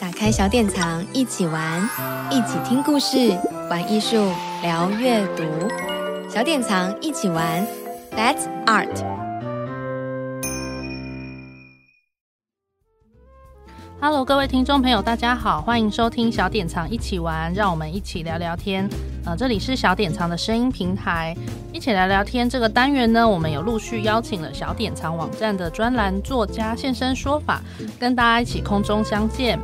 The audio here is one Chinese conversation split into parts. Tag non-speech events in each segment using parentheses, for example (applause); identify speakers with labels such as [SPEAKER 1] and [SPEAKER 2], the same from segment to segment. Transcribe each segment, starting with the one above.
[SPEAKER 1] 打开小典藏，一起玩，一起听故事，玩艺术，聊阅读。小典藏一起玩，That's Art。
[SPEAKER 2] Hello，各位听众朋友，大家好，欢迎收听小典藏一起玩，让我们一起聊聊天。呃，这里是小典藏的声音平台，一起聊聊天。这个单元呢，我们有陆续邀请了小典藏网站的专栏作家现身说法，跟大家一起空中相见。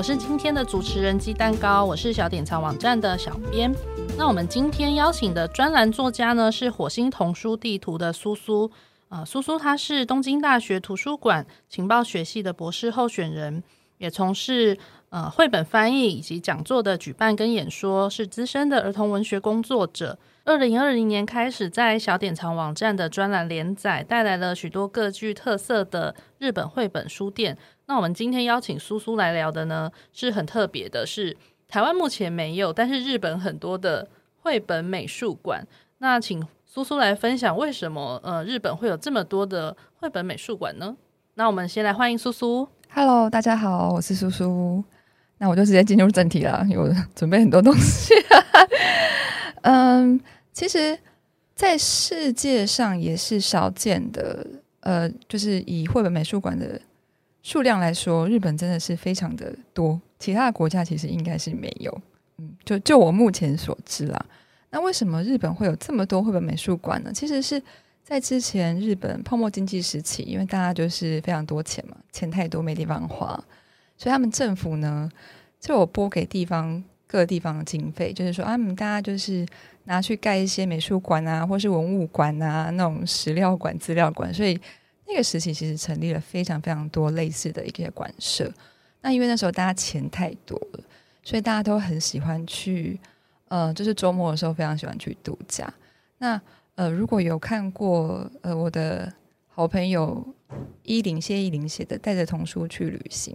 [SPEAKER 2] 我是今天的主持人鸡蛋糕，我是小典藏网站的小编。那我们今天邀请的专栏作家呢，是火星童书地图的苏苏。呃，苏苏他是东京大学图书馆情报学系的博士候选人，也从事呃绘本翻译以及讲座的举办跟演说，是资深的儿童文学工作者。二零二零年开始在小典藏网站的专栏连载，带来了许多各具特色的日本绘本书店。那我们今天邀请苏苏来聊的呢，是很特别的，是台湾目前没有，但是日本很多的绘本美术馆。那请。苏苏来分享为什么呃日本会有这么多的绘本美术馆呢？那我们先来欢迎苏苏。
[SPEAKER 3] Hello，大家好，我是苏苏。那我就直接进入正题了，有准备很多东西。(laughs) 嗯，其实，在世界上也是少见的。呃，就是以绘本美术馆的数量来说，日本真的是非常的多，其他的国家其实应该是没有。嗯，就就我目前所知啦。那为什么日本会有这么多绘本美术馆呢？其实是在之前日本泡沫经济时期，因为大家就是非常多钱嘛，钱太多没地方花，所以他们政府呢就我拨给地方各地方的经费，就是说啊们，大家就是拿去盖一些美术馆啊，或是文物馆啊，那种史料馆、资料馆。所以那个时期其实成立了非常非常多类似的一些馆舍。那因为那时候大家钱太多了，所以大家都很喜欢去。呃，就是周末的时候非常喜欢去度假。那呃，如果有看过呃我的好朋友依林谢依林写的《带着童书去旅行》，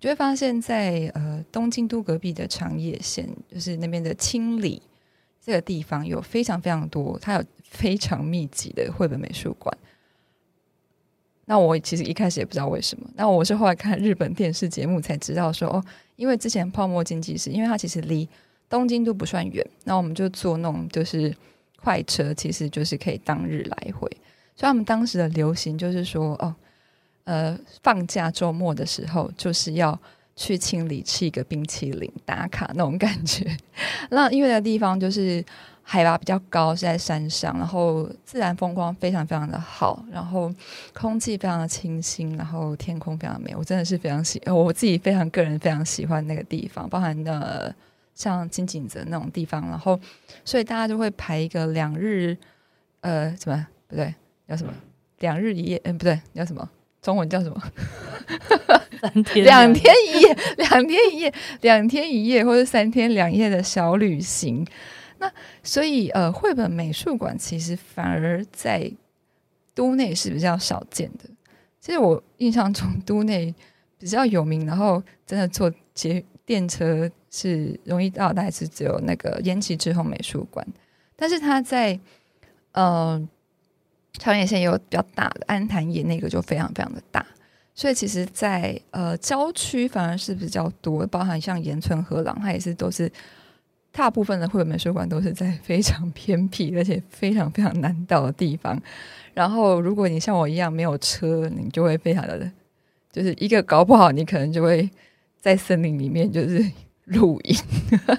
[SPEAKER 3] 就会发现在呃东京都隔壁的长野县，就是那边的青里这个地方，有非常非常多，它有非常密集的绘本美术馆。那我其实一开始也不知道为什么，那我是后来看日本电视节目才知道说哦，因为之前泡沫经济时，因为它其实离东京都不算远，那我们就坐那种就是快车，其实就是可以当日来回。所以他们当时的流行就是说，哦，呃，放假周末的时候就是要去清里吃一个冰淇淋打卡那种感觉。那因为那地方就是海拔比较高，是在山上，然后自然风光非常非常的好，然后空气非常的清新，然后天空非常美。我真的是非常喜，我自己非常个人非常喜欢那个地方，包含的。像金井泽那种地方，然后所以大家就会排一个两日，呃，什么不对，叫什么两日一夜？嗯，不对，叫什么？中文叫什么？(laughs)
[SPEAKER 2] 三天 (laughs)
[SPEAKER 3] 两天一夜，两天一夜，两天一夜，或者三天两夜的小旅行。那所以呃，绘本美术馆其实反而在都内是比较少见的。其实我印象中都内比较有名，然后真的坐捷电车。是容易到，大概是只有那个延崎之后美术馆，但是它在呃长野县也有比较大的安坛野，那个就非常非常的大，所以其实在，呃郊区反而是比较多，包含像岩村荷郎，它也是都是大部分的绘本美术馆都是在非常偏僻而且非常非常难到的地方。然后如果你像我一样没有车，你就会非常的，就是一个搞不好你可能就会在森林里面就是。露营，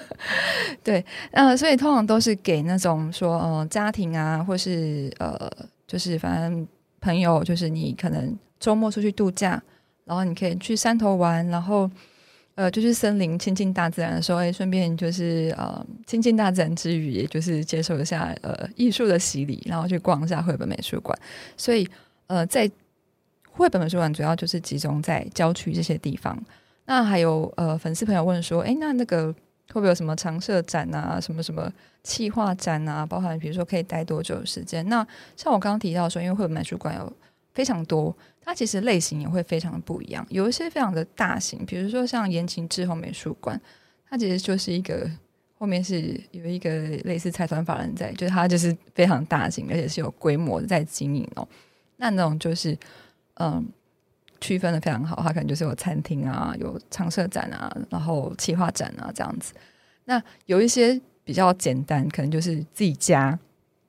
[SPEAKER 3] (laughs) 对，呃，所以通常都是给那种说，呃，家庭啊，或是呃，就是反正朋友，就是你可能周末出去度假，然后你可以去山头玩，然后呃，就去森林亲近大自然的时候，哎，顺便就是呃，亲近大自然之余，也就是接受一下呃艺术的洗礼，然后去逛一下绘本美术馆。所以呃，在绘本美术馆主要就是集中在郊区这些地方。那还有呃，粉丝朋友问说，哎，那那个会不会有什么常设展啊，什么什么企划展啊？包含比如说可以待多久的时间？那像我刚刚提到说，因为绘本美术馆有非常多，它其实类型也会非常的不一样。有一些非常的大型，比如说像言情志宏美术馆，它其实就是一个后面是有一个类似财团法人在，就是它就是非常大型，而且是有规模在经营哦。那那种就是嗯。区分的非常好，它可能就是有餐厅啊，有常设展啊，然后企划展啊这样子。那有一些比较简单，可能就是自己家，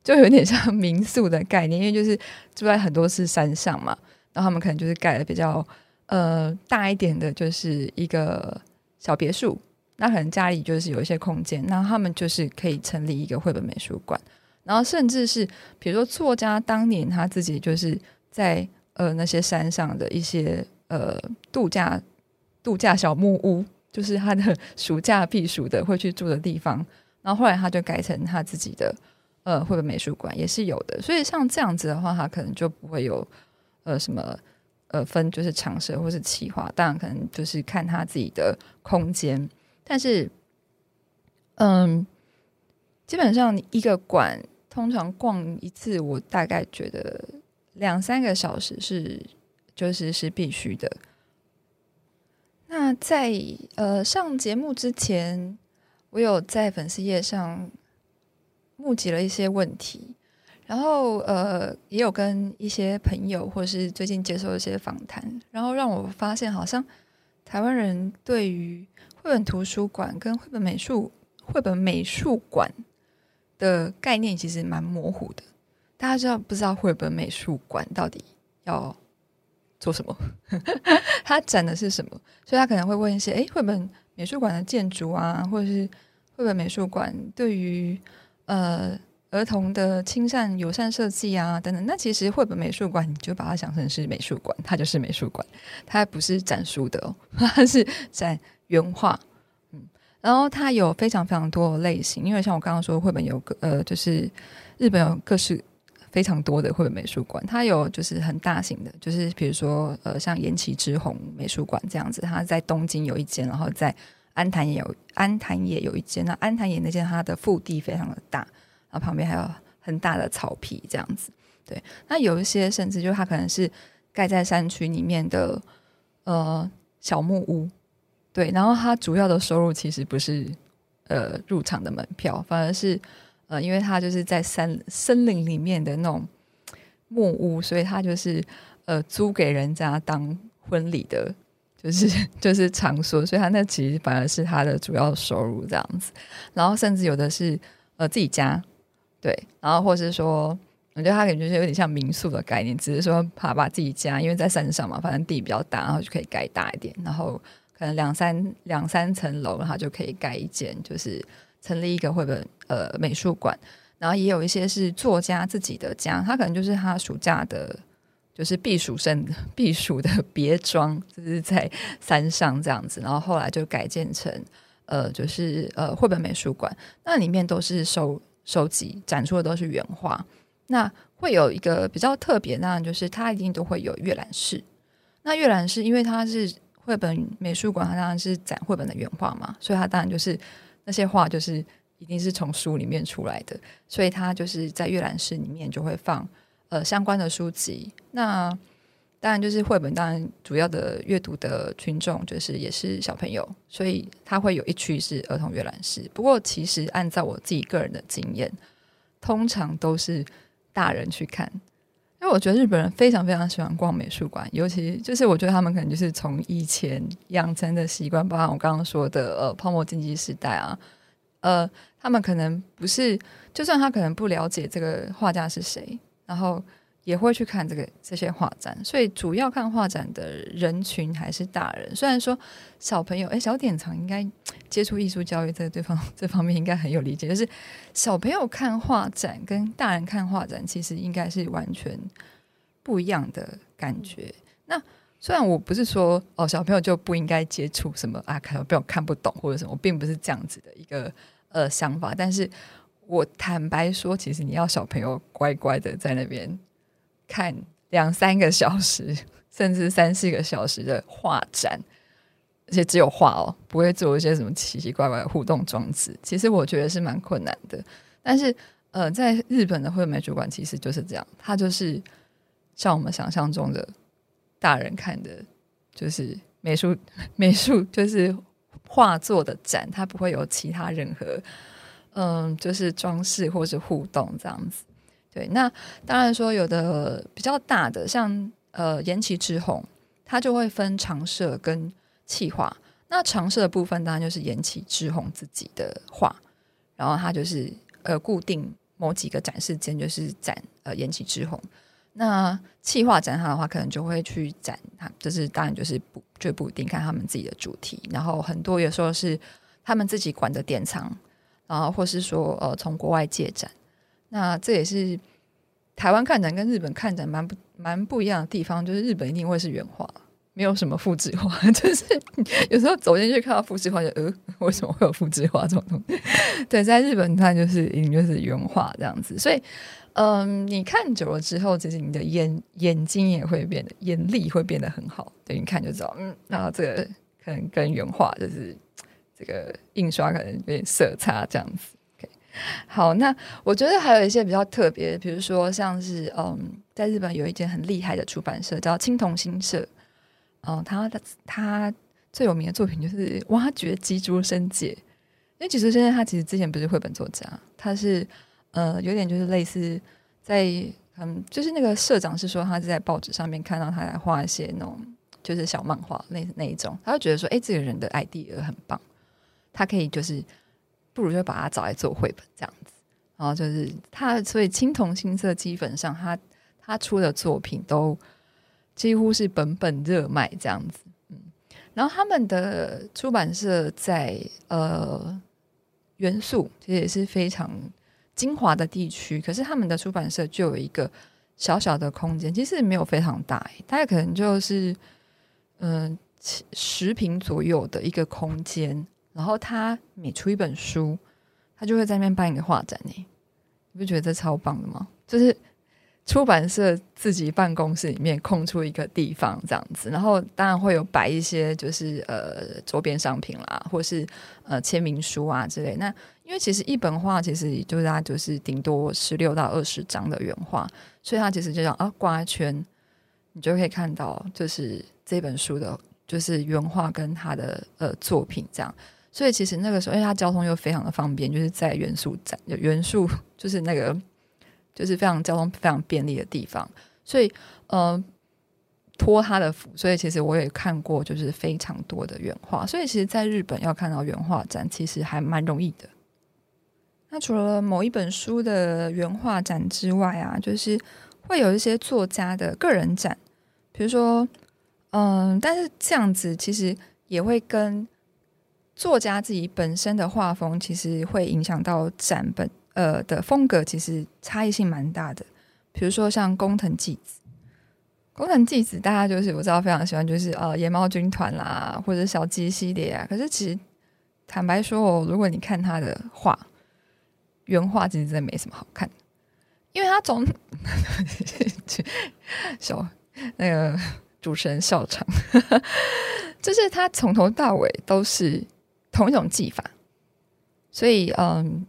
[SPEAKER 3] 就有点像民宿的概念，因为就是住在很多是山上嘛，然后他们可能就是盖的比较呃大一点的，就是一个小别墅。那可能家里就是有一些空间，那他们就是可以成立一个绘本美术馆，然后甚至是比如说作家当年他自己就是在呃那些山上的一些呃度假度假小木屋，就是他的 (laughs) 暑假避暑的会去住的地方，然后后来他就改成他自己的呃绘本美术馆也是有的，所以像这样子的话，他可能就不会有呃什么呃分就是长设或是企划，当然可能就是看他自己的空间。但是，嗯，基本上一个馆通常逛一次，我大概觉得两三个小时是就是是必须的。那在呃上节目之前，我有在粉丝页上募集了一些问题，然后呃也有跟一些朋友或是最近接受一些访谈，然后让我发现好像台湾人对于绘本图书馆跟绘本美术绘本美术馆的概念其实蛮模糊的，大家知道不知道绘本美术馆到底要做什么？(laughs) 它展的是什么？所以他可能会问一些：诶，绘本美术馆的建筑啊，或者是绘本美术馆对于呃儿童的亲善友善设计啊等等。那其实绘本美术馆你就把它想成是美术馆，它就是美术馆，它不是展书的哦，(laughs) 它是展。原画，嗯，然后它有非常非常多的类型，因为像我刚刚说，绘本有个呃，就是日本有各式非常多的绘本美术馆，它有就是很大型的，就是比如说呃，像岩崎之虹美术馆这样子，它在东京有一间，然后在安坛也有安坛也有一间，那安坛也那间它的腹地非常的大，然后旁边还有很大的草皮这样子，对，那有一些甚至就它可能是盖在山区里面的呃小木屋。对，然后它主要的收入其实不是呃入场的门票，反而是呃，因为它就是在山森林里面的那种木屋，所以它就是呃租给人家当婚礼的，就是 (laughs) 就是场所，所以它那其实反而是它的主要收入这样子。然后甚至有的是呃自己家，对，然后或是说，我觉得它感觉是有点像民宿的概念，只是说怕把自己家，因为在山上嘛，反正地比较大，然后就可以盖大一点，然后。可能两三两三层楼，然后就可以盖一间，就是成立一个绘本呃美术馆。然后也有一些是作家自己的家，他可能就是他暑假的，就是避暑生避暑的别庄，就是在山上这样子。然后后来就改建成呃，就是呃绘本美术馆。那里面都是收收集展出的都是原画。那会有一个比较特别，当然就是它一定都会有阅览室。那阅览室因为它是。绘本美术馆，它当然是展绘本的原画嘛，所以它当然就是那些画，就是一定是从书里面出来的，所以他就是在阅览室里面就会放呃相关的书籍。那当然就是绘本，当然主要的阅读的群众就是也是小朋友，所以他会有一区是儿童阅览室。不过其实按照我自己个人的经验，通常都是大人去看。因为我觉得日本人非常非常喜欢逛美术馆，尤其就是我觉得他们可能就是从以前养成的习惯，包括我刚刚说的呃泡沫经济时代啊，呃，他们可能不是，就算他可能不了解这个画家是谁，然后。也会去看这个这些画展，所以主要看画展的人群还是大人。虽然说小朋友，哎，小典藏应该接触艺术教育，在对方 (laughs) 这方面应该很有理解。就是小朋友看画展跟大人看画展，其实应该是完全不一样的感觉。那虽然我不是说哦，小朋友就不应该接触什么啊，可能被我看不懂或者什么，我并不是这样子的一个呃想法。但是我坦白说，其实你要小朋友乖乖的在那边。看两三个小时，甚至三四个小时的画展，而且只有画哦，不会做一些什么奇奇怪怪的互动装置。其实我觉得是蛮困难的。但是，呃，在日本的绘美术馆其实就是这样，它就是像我们想象中的大人看的，就是美术美术就是画作的展，它不会有其他任何嗯，就是装饰或是互动这样子。对，那当然说有的比较大的，像呃延崎之红，它就会分常设跟企划。那常设的部分当然就是延崎志宏自己的画，然后他就是呃固定某几个展示间就是展呃延崎志宏。那企划展他的话，可能就会去展他，就是当然就是不就不一定看他们自己的主题，然后很多有时候是他们自己管的典藏，然后或是说呃从国外借展。那这也是台湾看展跟日本看展蛮不蛮不一样的地方，就是日本一定会是原画，没有什么复制画，(laughs) 就是有时候走进去看到复制画，就呃为什么会有复制画这种东西？(laughs) 对，在日本看就是一定就是原画这样子，所以。嗯，你看久了之后，其实你的眼眼睛也会变得眼力会变得很好。对，你看就知道，嗯，然后这个可能跟原画就是这个印刷可能有点色差这样子。好，那我觉得还有一些比较特别，比如说像是嗯，在日本有一间很厉害的出版社叫青铜新社，嗯，他的他最有名的作品就是挖掘吉竹伸介，因为吉竹伸介他其实之前不是绘本作家，他是。呃，有点就是类似在嗯，就是那个社长是说他是在报纸上面看到他在画一些那种就是小漫画那那一种，他就觉得说，哎，这个人的 idea 很棒，他可以就是不如就把他找来做绘本这样子，然后就是他所以青铜新色基本上他他出的作品都几乎是本本热卖这样子，嗯，然后他们的出版社在呃元素其实也是非常。精华的地区，可是他们的出版社就有一个小小的空间，其实没有非常大，大概可能就是嗯十平左右的一个空间。然后他每出一本书，他就会在那边办一个画展呢。你不觉得这超棒的吗？就是。出版社自己办公室里面空出一个地方，这样子，然后当然会有摆一些就是呃周边商品啦，或是呃签名书啊之类。那因为其实一本画其实就是它就是顶多十六到二十张的原画，所以它其实就这样啊挂一圈，你就可以看到就是这本书的，就是原画跟它的呃作品这样。所以其实那个时候，因为它交通又非常的方便，就是在原宿站，元素就是那个。就是非常交通非常便利的地方，所以呃托他的福，所以其实我也看过，就是非常多的原画，所以其实在日本要看到原画展，其实还蛮容易的。那除了某一本书的原画展之外啊，就是会有一些作家的个人展，比如说嗯、但是这样子其实也会跟作家自己本身的画风，其实会影响到展本。呃的风格其实差异性蛮大的，比如说像工藤纪子，工藤纪子大家就是我知道非常喜欢，就是呃野猫军团啦，或者小鸡系列啊。可是其实坦白说哦，如果你看他的画，原画其实真的没什么好看，因为他总 (laughs) 小那个主持人笑场，(laughs) 就是他从头到尾都是同一种技法，所以嗯。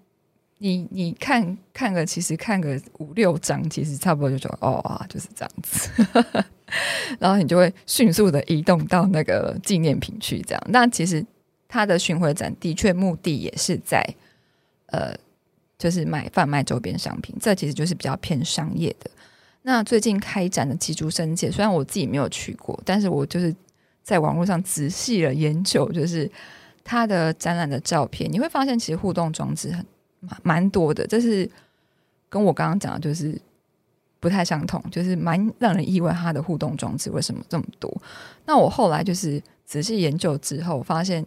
[SPEAKER 3] 你你看看个，其实看个五六张，其实差不多就说哦啊，就是这样子，(laughs) 然后你就会迅速的移动到那个纪念品去，这样。那其实它的巡回展的确目的也是在呃，就是买贩卖周边商品，这其实就是比较偏商业的。那最近开展的吉竹伸介，虽然我自己没有去过，但是我就是在网络上仔细的研究，就是他的展览的照片，你会发现其实互动装置很。蛮多的，这是跟我刚刚讲的，就是不太相同，就是蛮让人意外，他的互动装置为什么这么多？那我后来就是仔细研究之后，发现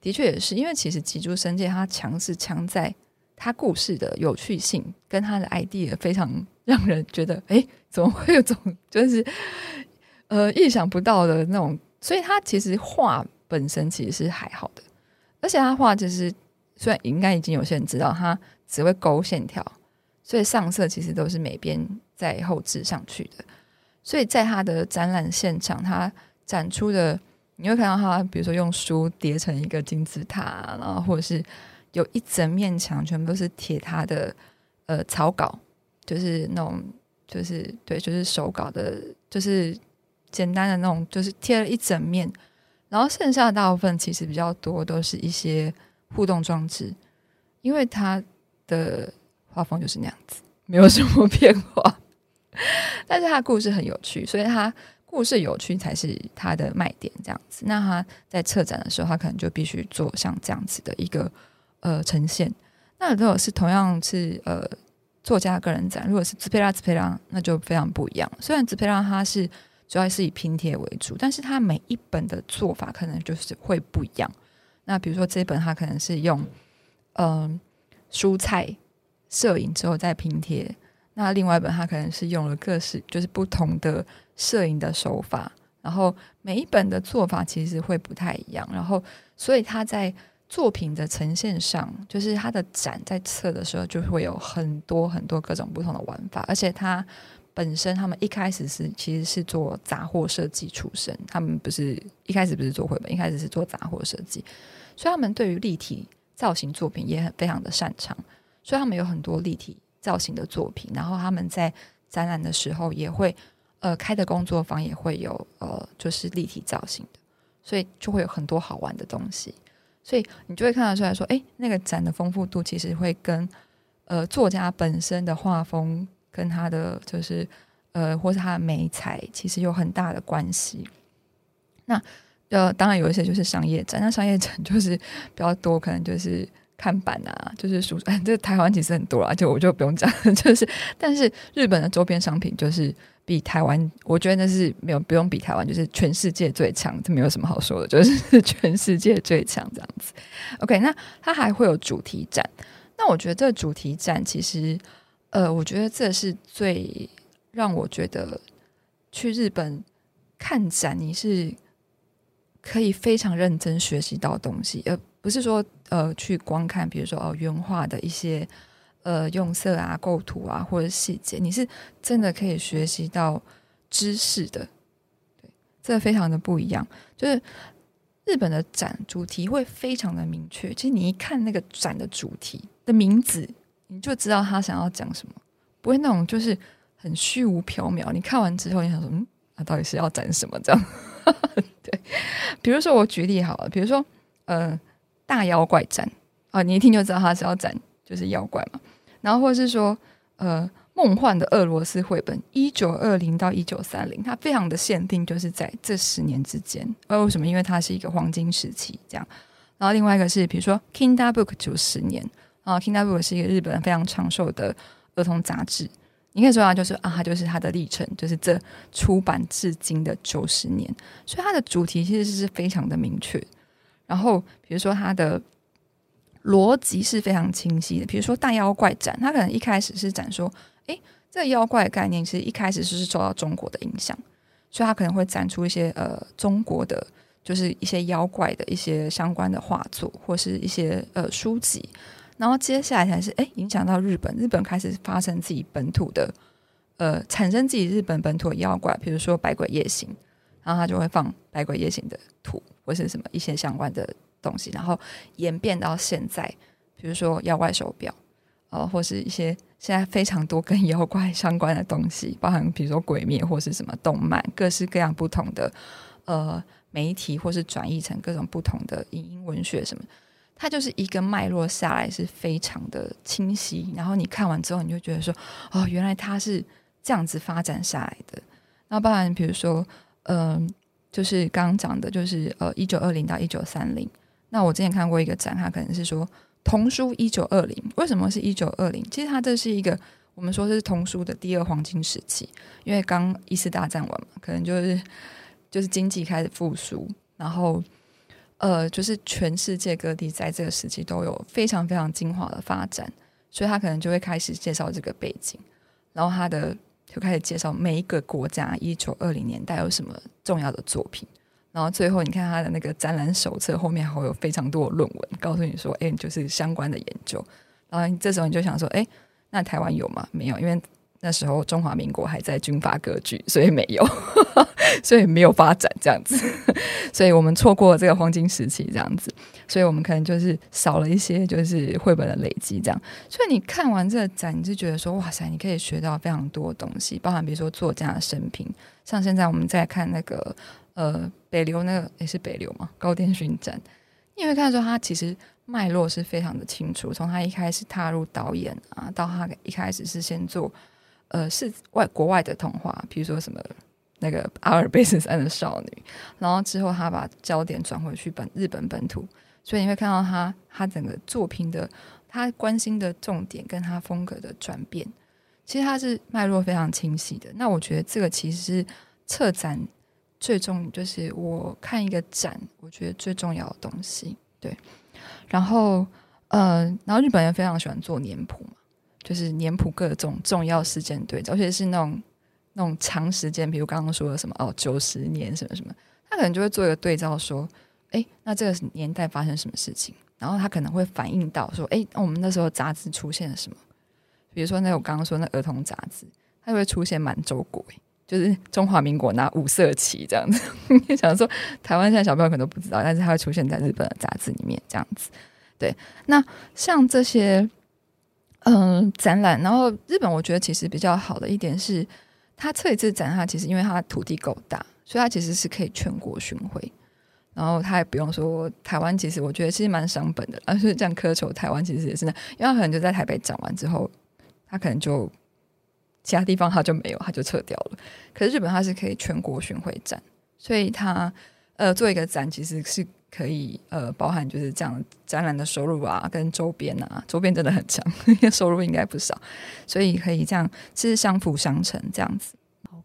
[SPEAKER 3] 的确也是，因为其实吉竹伸介它强是强在它故事的有趣性，跟它的 idea 非常让人觉得，哎，怎么会有种 (laughs) 就是呃意想不到的那种？所以它其实画本身其实是还好的，而且他画就是。虽然应该已经有些人知道，他只会勾线条，所以上色其实都是美编在后置上去的。所以在他的展览现场，他展出的你会看到他，比如说用书叠成一个金字塔，然后或者是有一整面墙全部都是贴他的呃草稿，就是那种就是对，就是手稿的，就是简单的那种，就是贴了一整面，然后剩下的大部分其实比较多都是一些。互动装置，因为它的画风就是那样子，没有什么 (laughs) 变化。但是它故事很有趣，所以它故事有趣才是它的卖点，这样子。那他在策展的时候，他可能就必须做像这样子的一个呃呈现。那如果是同样是呃作家个人展，如果是兹佩拉兹佩拉，那就非常不一样。虽然兹佩拉他是主要是以拼贴为主，但是它每一本的做法可能就是会不一样。那比如说这本，它可能是用嗯、蔬菜摄影之后再拼贴。那另外一本，它可能是用了各式就是不同的摄影的手法，然后每一本的做法其实会不太一样，然后所以它在作品的呈现上，就是它的展在策的时候就会有很多很多各种不同的玩法，而且它本身他们一开始是其实是做杂货设计出身，他们不是一开始不是做绘本，一开始是做杂货设计，所以他们对于立体造型作品也很非常的擅长，所以他们有很多立体。造型的作品，然后他们在展览的时候也会，呃，开的工作坊也会有，呃，就是立体造型的，所以就会有很多好玩的东西，所以你就会看得出来说，哎，那个展的丰富度其实会跟，呃，作家本身的画风跟他的就是，呃，或是他的美彩其实有很大的关系。那呃，当然有一些就是商业展，那商业展 (laughs) 就是比较多，可能就是。看板啊，就是书，哎，(laughs) 这台湾其实很多啊，就我就不用讲，(laughs) 就是，但是日本的周边商品就是比台湾，我觉得那是没有不用比台湾，就是全世界最强，这没有什么好说的，就是全世界最强这样子。OK，那它还会有主题展，那我觉得这主题展其实，呃，我觉得这是最让我觉得去日本看展，你是可以非常认真学习到东西，呃。不是说呃去观看，比如说哦原画的一些呃用色啊、构图啊或者细节，你是真的可以学习到知识的，对，这非常的不一样。就是日本的展主题会非常的明确，其实你一看那个展的主题的名字，你就知道他想要讲什么，不会那种就是很虚无缥缈。你看完之后，你想说嗯，他到底是要展什么这样？(laughs) 对，比如说我举例好了，比如说呃。大妖怪展啊，你一听就知道他是要展就是妖怪嘛。然后或者是说，呃，梦幻的俄罗斯绘本，一九二零到一九三零，它非常的限定，就是在这十年之间。呃，为什么？因为它是一个黄金时期，这样。然后另外一个是，比如说 Kinderbook 九十年啊 Kindle 是一个日本非常长寿的儿童杂志。你可以说它就是啊，它就是它的历程，就是这出版至今的九十年。所以它的主题其实是非常的明确。然后，比如说它的逻辑是非常清晰的。比如说大妖怪展，它可能一开始是展说，诶，这个妖怪的概念其实一开始就是受到中国的影响，所以它可能会展出一些呃中国的，就是一些妖怪的一些相关的画作或是一些呃书籍。然后接下来才是诶影响到日本，日本开始发生自己本土的呃产生自己日本本土的妖怪，比如说百鬼夜行，然后他就会放百鬼夜行的图。或是什么一些相关的东西，然后演变到现在，比如说妖怪手表，呃，或是一些现在非常多跟妖怪相关的东西，包含比如说鬼灭或是什么动漫，各式各样不同的呃媒体，或是转译成各种不同的影音文学什么，它就是一个脉络下来是非常的清晰，然后你看完之后，你就觉得说，哦，原来它是这样子发展下来的。那包含比如说，嗯、就是刚刚讲的，就是呃，一九二零到一九三零。那我之前看过一个展，它可能是说童书一九二零。为什么是一九二零？其实它这是一个我们说是童书的第二黄金时期，因为刚一次大战完嘛，可能就是就是经济开始复苏，然后呃，就是全世界各地在这个时期都有非常非常精华的发展，所以他可能就会开始介绍这个背景，然后他的。就开始介绍每一个国家一九二零年代有什么重要的作品，然后最后你看他的那个展览手册后面还有非常多的论文，告诉你说，哎，就是相关的研究。然后这时候你就想说，哎，那台湾有吗？没有，因为。那时候中华民国还在军阀割据，所以没有，(laughs) 所以没有发展这样子，(laughs) 所以我们错过了这个黄金时期这样子，所以我们可能就是少了一些就是绘本的累积这样。所以你看完这个展，你就觉得说哇塞，你可以学到非常多东西，包含比如说作家的生平，像现在我们在看那个呃北流那个也是北流嘛高畑勋展，你会看到说他其实脉络是非常的清楚，从他一开始踏入导演啊，到他一开始是先做。呃，是外国外的童话，比如说什么那个阿尔卑斯山的少女，然后之后他把焦点转回去本日本本土，所以你会看到他他整个作品的他关心的重点跟他风格的转变，其实他是脉络非常清晰的。那我觉得这个其实是策展最重，就是我看一个展，我觉得最重要的东西。对，然后呃，然后日本人非常喜欢做年谱嘛，就是年谱各种重要事件对照，而且是那种。那种长时间，比如刚刚说的什么哦，九十年什么什么，他可能就会做一个对照，说，哎，那这个年代发生什么事情？然后他可能会反映到说，哎，我们那时候杂志出现了什么？比如说那我刚刚说那儿童杂志，它就会出现满洲国，就是中华民国拿五色旗这样子。你 (laughs) 想说台湾现在小朋友可能都不知道，但是它会出现在日本的杂志里面这样子。对，那像这些嗯、展览，然后日本我觉得其实比较好的一点是。他这一次展，他其实因为他土地够大，所以他其实是可以全国巡回。然后他也不用说台湾，其实我觉得其实蛮伤本的。(laughs) 而且这样苛求台湾，其实也是那，因为他可能就在台北展完之后，他可能就其他地方他就没有，他就撤掉了。可是日本他是可以全国巡回展，所以他呃做一个展其实是。可以呃，包含就是这样展览的收入啊，跟周边啊，周边真的很强，收入应该不少，所以可以这样，其实相辅相成这样子。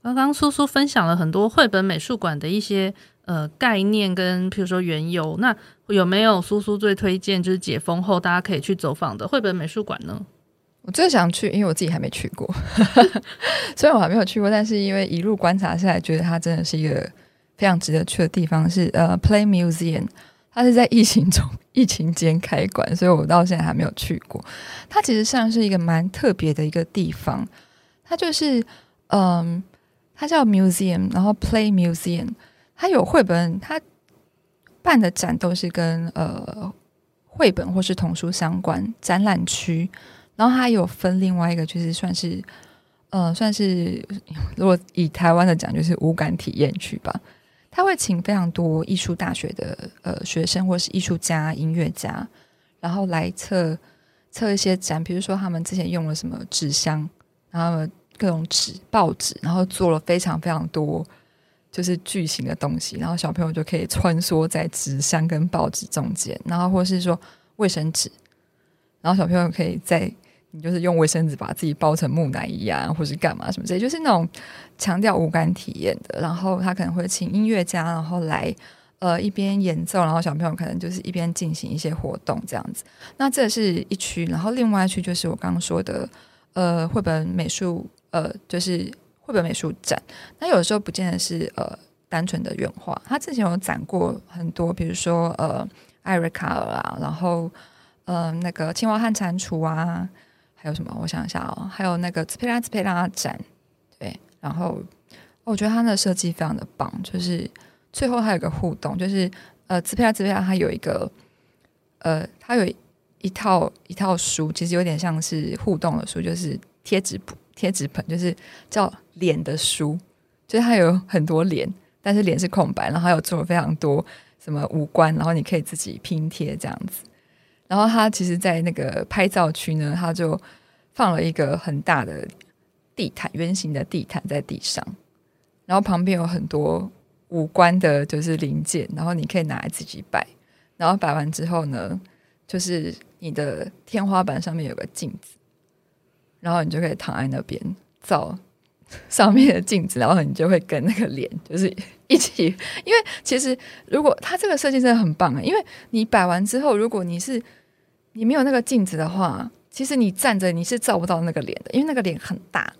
[SPEAKER 2] 刚刚苏苏分享了很多绘本美术馆的一些呃概念跟，譬如说缘由，那有没有苏苏最推荐就是解封后大家可以去走访的绘本美术馆呢？
[SPEAKER 3] 我最想去，因为我自己还没去过，(laughs) 虽然我还没有去过，但是因为一路观察下来，觉得它真的是一个。非常值得去的地方是呃，Play Museum，它是在疫情中疫情间开馆，所以我到现在还没有去过。它其实像是一个蛮特别的一个地方，它就是嗯，它叫 Museum，然后 Play Museum，它有绘本，它办的展都是跟呃绘本或是童书相关展览区，然后它有分另外一个就是算是呃算是如果以台湾的讲就是五感体验区吧。他会请非常多艺术大学的呃学生或是艺术家、音乐家，然后来测测一些展，比如说他们之前用了什么纸箱，然后各种纸、报纸，然后做了非常非常多就是巨型的东西，然后小朋友就可以穿梭在纸箱跟报纸中间，然后或是说卫生纸，然后小朋友可以在。你就是用卫生纸把自己包成木乃伊啊，或是干嘛什么之类，就是那种强调五感体验的。然后他可能会请音乐家，然后来呃一边演奏，然后小朋友可能就是一边进行一些活动这样子。那这是一区，然后另外一区就是我刚刚说的呃绘本美术呃就是绘本美术展。那有的时候不见得是呃单纯的原画，他之前有展过很多，比如说呃艾瑞卡尔啊，然后呃那个青蛙和蟾蜍啊。还有什么？我想一下哦，还有那个兹佩拉兹佩拉展，对，然后我觉得它的设计非常的棒，就是最后还有个互动，就是呃，兹佩拉兹佩拉它有一个呃，它有一套一套书，其实有点像是互动的书，就是贴纸贴纸本，就是叫脸的书，就是它有很多脸，但是脸是空白，然后还有做了非常多什么五官，然后你可以自己拼贴这样子。然后他其实，在那个拍照区呢，他就放了一个很大的地毯，圆形的地毯在地上，然后旁边有很多五官的，就是零件，然后你可以拿来自己摆。然后摆完之后呢，就是你的天花板上面有个镜子，然后你就可以躺在那边照上面的镜子，然后你就会跟那个脸就是一起。(laughs) 因为其实如果他这个设计真的很棒啊，因为你摆完之后，如果你是你没有那个镜子的话，其实你站着你是照不到那个脸的，因为那个脸很大，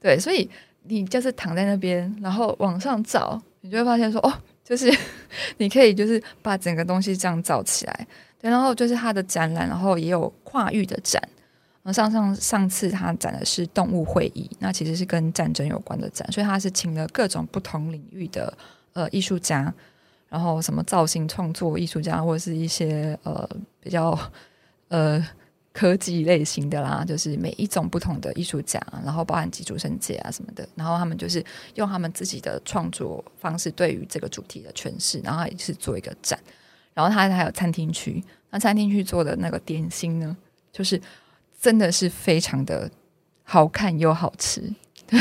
[SPEAKER 3] 对，所以你就是躺在那边，然后往上照，你就会发现说，哦，就是 (laughs) 你可以就是把整个东西这样照起来，对，然后就是他的展览，然后也有跨域的展，上上上次他展的是动物会议，那其实是跟战争有关的展，所以他是请了各种不同领域的呃艺术家，然后什么造型创作艺术家，或者是一些呃比较。呃，科技类型的啦，就是每一种不同的艺术家，然后包含基础设计啊什么的，然后他们就是用他们自己的创作方式对于这个主题的诠释，然后也是做一个展。然后他还有餐厅区，那餐厅区做的那个点心呢，就是真的是非常的好看又好吃。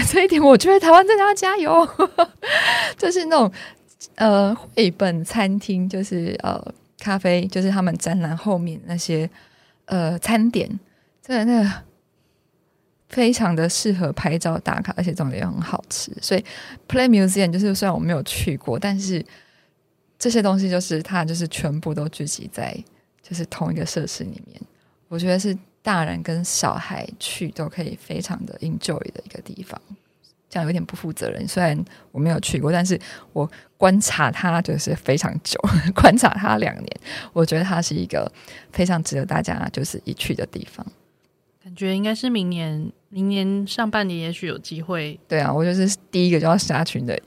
[SPEAKER 3] 这一点，我觉得台湾真的要加油。(laughs) 就是那种呃绘本餐厅，就是呃咖啡，就是他们展览后面那些呃餐点，真的那个非常的适合拍照打卡，而且长得也很好吃。所以 Play Museum 就是虽然我没有去过，但是这些东西就是它就是全部都聚集在就是同一个设施里面，我觉得是。大人跟小孩去都可以非常的 enjoy 的一个地方，这样有点不负责任。虽然我没有去过，但是我观察他就是非常久，(laughs) 观察他两年，我觉得它是一个非常值得大家就是一去的地方。
[SPEAKER 2] 感觉应该是明年，明年上半年也许有机会。
[SPEAKER 3] 对啊，我就是第一个就要杀群的。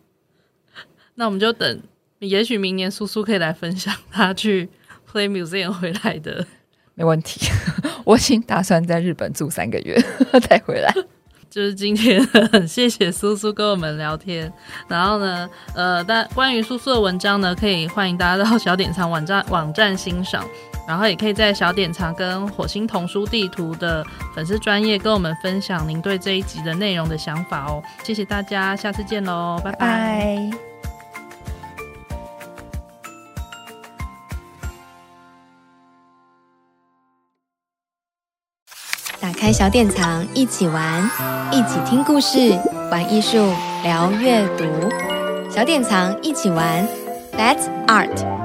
[SPEAKER 3] (laughs)
[SPEAKER 2] 那我们就等，也许明年苏苏可以来分享他去 Play Museum 回来的。
[SPEAKER 3] 没问题，(laughs) 我已经打算在日本住三个月再回来。
[SPEAKER 2] 就是今天很谢谢苏苏跟我们聊天，然后呢，呃，但关于苏苏的文章呢，可以欢迎大家到小典藏网站网站欣赏，然后也可以在小典藏跟火星童书地图的粉丝专业跟我们分享您对这一集的内容的想法哦。谢谢大家，下次见喽，拜拜。
[SPEAKER 1] 开小典藏，一起玩，一起听故事，玩艺术，聊阅读。小典藏，一起玩，That's Art。